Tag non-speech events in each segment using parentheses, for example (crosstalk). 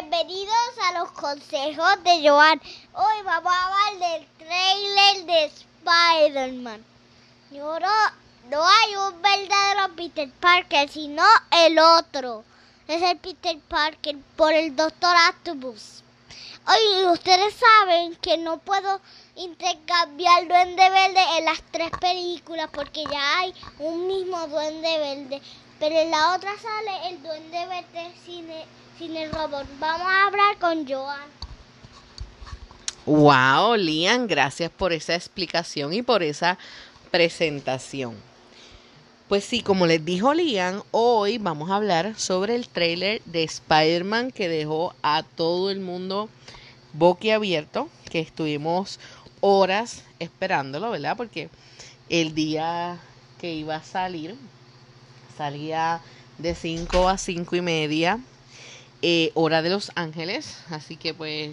Bienvenidos a los consejos de Joan. Hoy vamos a hablar del trailer de Spider-Man. No, no hay un verdadero Peter Parker, sino el otro. Es el Peter Parker por el Doctor Octopus. Hoy ustedes saben que no puedo intercambiar Duende Verde en las tres películas porque ya hay un mismo Duende Verde. Pero en la otra sale el Duende Verde sin el robot. Vamos a hablar con Joan. Wow, Lian, gracias por esa explicación y por esa presentación. Pues sí, como les dijo Lian, hoy vamos a hablar sobre el trailer de Spider-Man que dejó a todo el mundo boquiabierto, que estuvimos horas esperándolo, ¿verdad? Porque el día que iba a salir salía de 5 a 5 y media, eh, hora de Los Ángeles, así que pues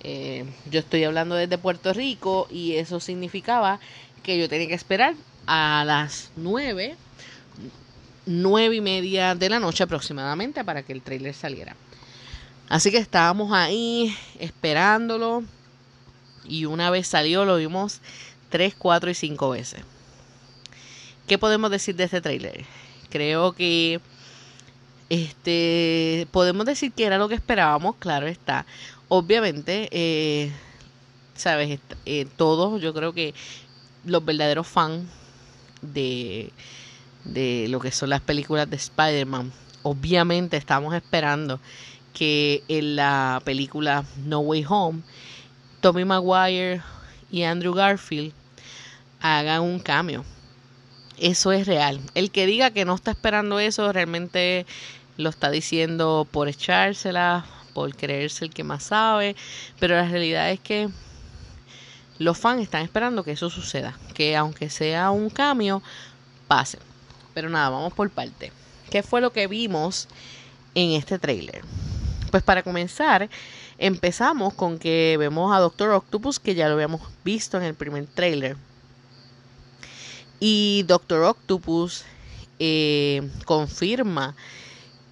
eh, yo estoy hablando desde Puerto Rico y eso significaba que yo tenía que esperar a las 9, 9 y media de la noche aproximadamente para que el trailer saliera. Así que estábamos ahí esperándolo y una vez salió lo vimos 3, 4 y 5 veces. ¿Qué podemos decir de este trailer? Creo que este podemos decir que era lo que esperábamos, claro está. Obviamente, eh, sabes, eh, todos, yo creo que los verdaderos fans de, de lo que son las películas de Spider-Man, obviamente estamos esperando que en la película No Way Home, Tommy Maguire y Andrew Garfield hagan un cambio. Eso es real. El que diga que no está esperando eso realmente lo está diciendo por echársela, por creerse el que más sabe, pero la realidad es que los fans están esperando que eso suceda, que aunque sea un cambio, pase. Pero nada, vamos por parte. ¿Qué fue lo que vimos en este trailer? Pues para comenzar, empezamos con que vemos a Doctor Octopus, que ya lo habíamos visto en el primer trailer. Y Doctor Octopus eh, confirma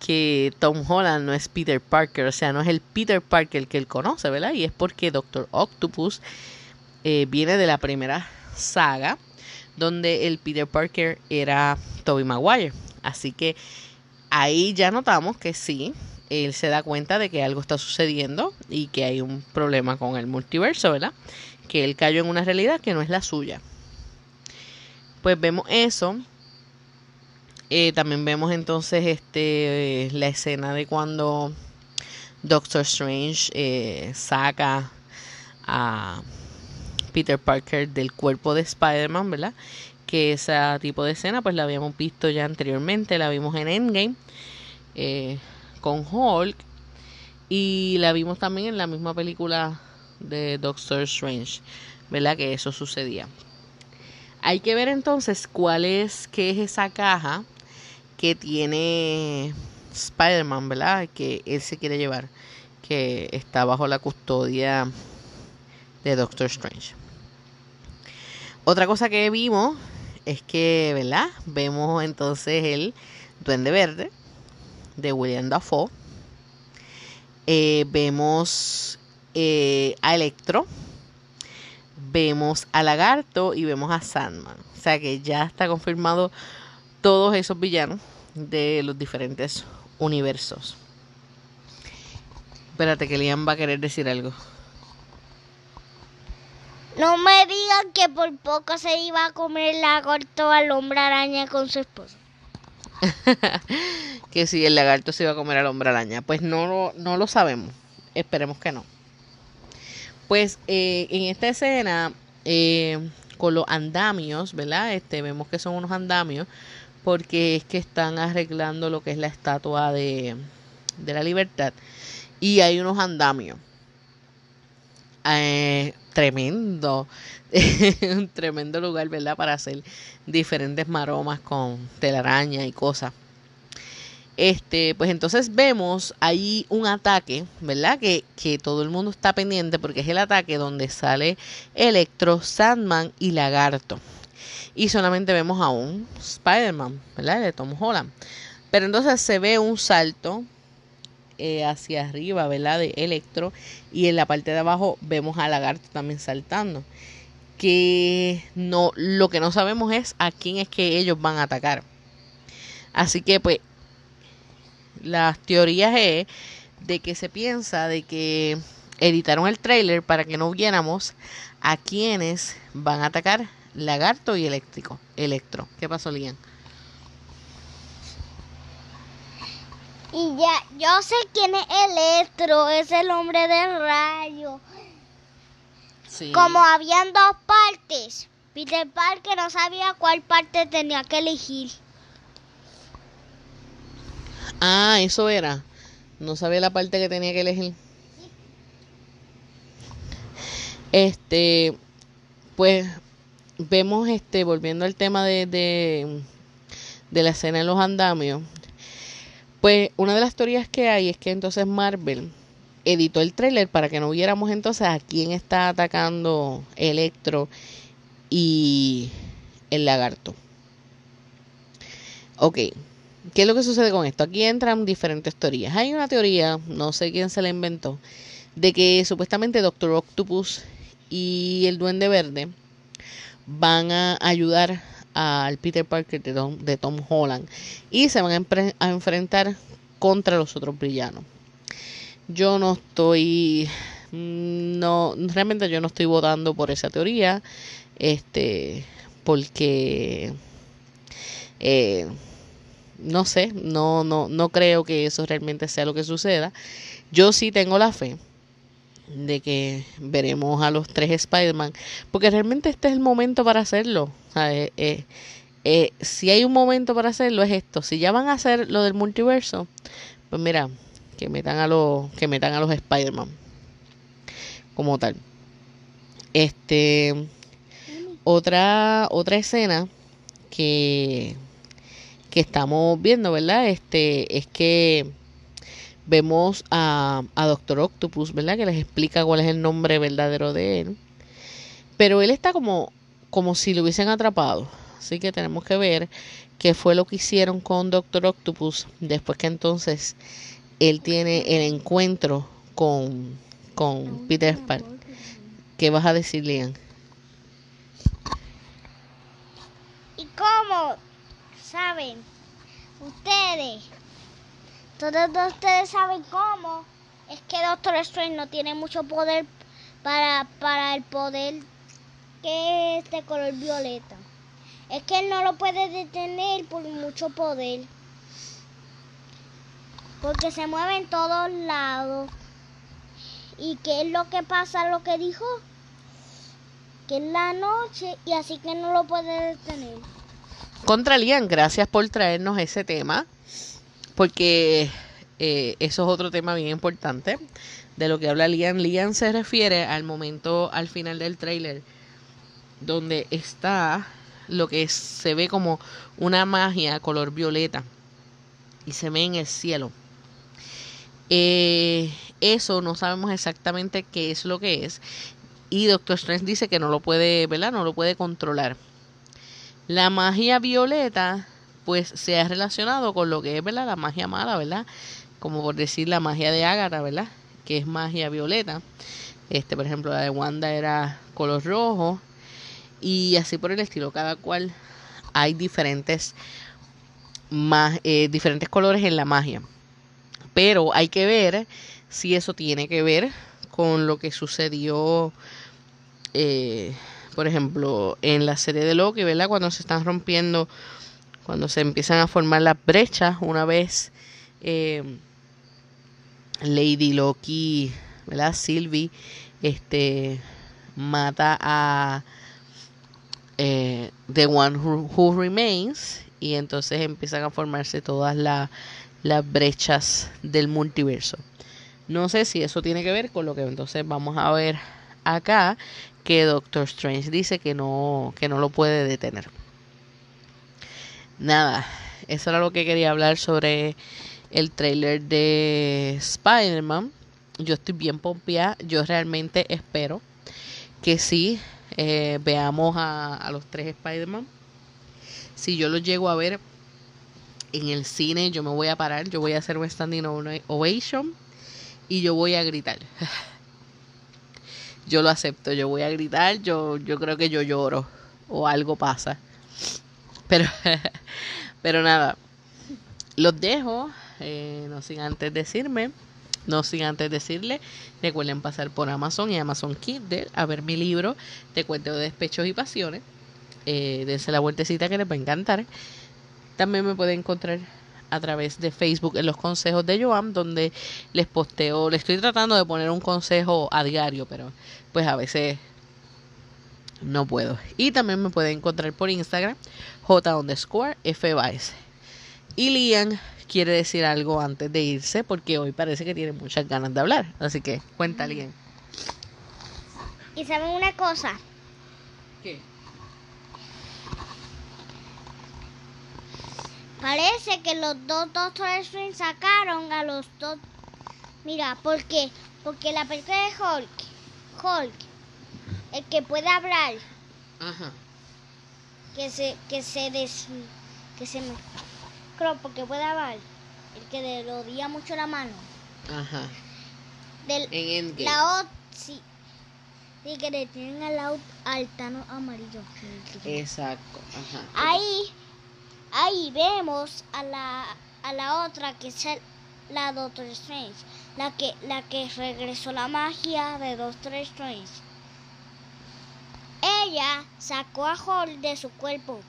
que Tom Holland no es Peter Parker, o sea, no es el Peter Parker que él conoce, ¿verdad? Y es porque Doctor Octopus eh, viene de la primera saga, donde el Peter Parker era Tobey Maguire. Así que ahí ya notamos que sí, él se da cuenta de que algo está sucediendo y que hay un problema con el multiverso, ¿verdad? Que él cayó en una realidad que no es la suya. Pues vemos eso. Eh, también vemos entonces este la escena de cuando Doctor Strange eh, saca a Peter Parker del cuerpo de Spider-Man, ¿verdad? Que ese tipo de escena pues la habíamos visto ya anteriormente, la vimos en Endgame. Eh, con Hulk y la vimos también en la misma película de Doctor Strange, ¿verdad? Que eso sucedía. Hay que ver entonces cuál es, qué es esa caja que tiene Spider-Man, ¿verdad? Que él se quiere llevar, que está bajo la custodia de Doctor Strange. Otra cosa que vimos es que, ¿verdad? Vemos entonces el Duende Verde, de William Dafoe. Eh, vemos eh, a Electro, vemos a Lagarto y vemos a Sandman. O sea que ya está confirmado todos esos villanos de los diferentes universos. Espérate que Liam va a querer decir algo. No me digan que por poco se iba a comer el lagarto al hombre araña con su esposa. (laughs) que si el lagarto se iba a comer al hombre araña. Pues no, lo, no lo sabemos. Esperemos que no. Pues eh, en esta escena, eh, con los andamios, ¿verdad? Este, vemos que son unos andamios, porque es que están arreglando lo que es la estatua de, de la libertad. Y hay unos andamios. Eh, tremendo, un (laughs) tremendo lugar, ¿verdad? Para hacer diferentes maromas con telaraña y cosas. Este, pues entonces vemos ahí un ataque, ¿verdad? Que, que todo el mundo está pendiente porque es el ataque donde sale Electro, Sandman y Lagarto. Y solamente vemos a un Spider-Man, ¿verdad? De Tom Holland. Pero entonces se ve un salto eh, hacia arriba, ¿verdad? De Electro. Y en la parte de abajo vemos a Lagarto también saltando. Que no, lo que no sabemos es a quién es que ellos van a atacar. Así que pues las teorías es de que se piensa de que editaron el trailer para que no viéramos a quienes van a atacar Lagarto y Eléctrico, Electro. ¿Qué pasó, Lian? Y ya, yo sé quién es Electro, es el hombre del rayo. Sí. Como habían dos partes, Peter Parker no sabía cuál parte tenía que elegir. Ah, eso era. No sabía la parte que tenía que elegir. Este, pues vemos, este, volviendo al tema de, de, la escena en los andamios, pues una de las teorías que hay es que entonces Marvel editó el tráiler para que no viéramos entonces a quién está atacando Electro y el lagarto. Ok, ¿qué es lo que sucede con esto? Aquí entran diferentes teorías. Hay una teoría, no sé quién se la inventó, de que supuestamente Doctor Octopus y el Duende Verde van a ayudar al Peter Parker de Tom, Holland y se van a, enfrentar contra los otros villanos. Yo no estoy, no, realmente yo no estoy votando por esa teoría, este, porque, eh, no sé, no, no, no creo que eso realmente sea lo que suceda. Yo sí tengo la fe de que veremos a los tres Spider-Man, porque realmente este es el momento para hacerlo. Eh, eh, si hay un momento para hacerlo es esto. Si ya van a hacer lo del multiverso, pues mira, que metan a los que metan a los Spider-Man como tal. Este otra otra escena que que estamos viendo, ¿verdad? Este es que vemos a, a Doctor Octopus, ¿verdad? Que les explica cuál es el nombre verdadero de él. Pero él está como, como si lo hubiesen atrapado. Así que tenemos que ver qué fue lo que hicieron con Doctor Octopus después que entonces él tiene el encuentro con, con Peter Parker. ¿Qué vas a decir, Lian? ¿Y cómo saben ustedes? Todos ustedes saben cómo. Es que Doctor Strange no tiene mucho poder para, para el poder que es de color violeta. Es que él no lo puede detener por mucho poder. Porque se mueve en todos lados. ¿Y qué es lo que pasa? Lo que dijo. Que es la noche y así que no lo puede detener. Contra Lian, gracias por traernos ese tema, porque eh, eso es otro tema bien importante de lo que habla Lian. Lian se refiere al momento al final del tráiler donde está lo que se ve como una magia color violeta y se ve en el cielo. Eh, eso no sabemos exactamente qué es lo que es y Doctor Strange dice que no lo puede, ¿verdad? No lo puede controlar. La magia violeta, pues se ha relacionado con lo que es, ¿verdad? La magia mala, ¿verdad? Como por decir la magia de Ágata, ¿verdad? Que es magia violeta. Este, por ejemplo, la de Wanda era color rojo. Y así por el estilo. Cada cual hay diferentes, ma- eh, diferentes colores en la magia. Pero hay que ver si eso tiene que ver con lo que sucedió. Eh, por ejemplo, en la serie de Loki, ¿verdad? Cuando se están rompiendo, cuando se empiezan a formar las brechas, una vez eh, Lady Loki, ¿verdad? Sylvie, este, mata a eh, The One Who, Remains y entonces empiezan a formarse todas la- las brechas del multiverso. No sé si eso tiene que ver con lo que entonces vamos a ver acá, que Doctor Strange dice que no, que no lo puede detener. Nada, eso era lo que quería hablar sobre el trailer de Spider-Man. Yo estoy bien pompeada, yo realmente espero que sí eh, veamos a, a los tres Spider-Man. Si yo los llego a ver en el cine yo me voy a parar, yo voy a hacer un standing ovation y yo voy a gritar. (laughs) Yo lo acepto, yo voy a gritar, yo, yo creo que yo lloro o algo pasa. Pero, (laughs) pero nada, los dejo, eh, no sin antes decirme, no sin antes decirle, recuerden pasar por Amazon y Amazon Kindle a ver mi libro de cuentos de despechos y pasiones. Eh, dense la vueltecita que les va a encantar. También me pueden encontrar a través de Facebook en los consejos de Joan, donde les posteo, le estoy tratando de poner un consejo a diario, pero pues a veces no puedo. Y también me pueden encontrar por Instagram, J underscore F Y Lian quiere decir algo antes de irse, porque hoy parece que tiene muchas ganas de hablar. Así que cuenta, Lian. Y saben una cosa. ¿Qué? Parece que los dos Doctor Strange sacaron a los dos. Mira, ¿por qué? Porque la película de Hulk, Hulk, el que puede hablar, Ajá. que se, que se des, que se me, creo porque puede hablar, el que le odia mucho la mano, Ajá. del, En Endgame. la otra, sí, sí que le tienen al lado al Thanos amarillo. Exacto. Ajá. Ahí, ahí vemos a la, a la otra que es la Doctor Strange, la que, la que regresó la magia de Doctor Strange. Ella sacó a Hulk de su cuerpo,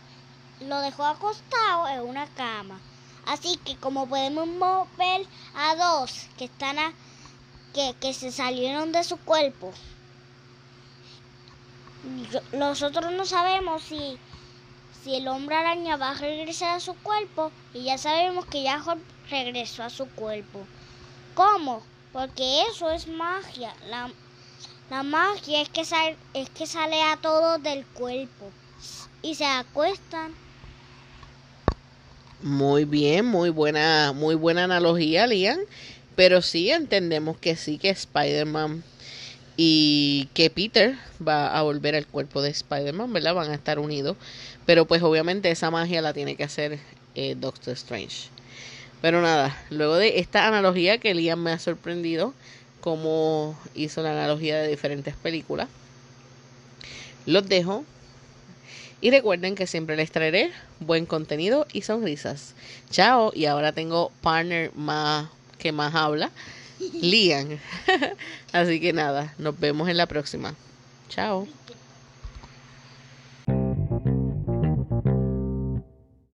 lo dejó acostado en una cama. Así que como podemos mover a dos que están a, que, que se salieron de su cuerpo, nosotros no sabemos si si el hombre araña va a regresar a su cuerpo y ya sabemos que ya regresó a su cuerpo. ¿Cómo? Porque eso es magia. La, magia es que, es que sale a todos del cuerpo y se acuestan. Muy bien, muy buena, muy buena analogía, Lian. Pero sí entendemos que sí que Spider-Man y que Peter va a volver al cuerpo de Spider-Man, ¿verdad? Van a estar unidos. Pero pues obviamente esa magia la tiene que hacer eh, Doctor Strange. Pero nada, luego de esta analogía que Liam me ha sorprendido, como hizo la analogía de diferentes películas, los dejo. Y recuerden que siempre les traeré buen contenido y sonrisas. Chao. Y ahora tengo partner más que más habla, (laughs) Liam. (laughs) Así que nada, nos vemos en la próxima. Chao.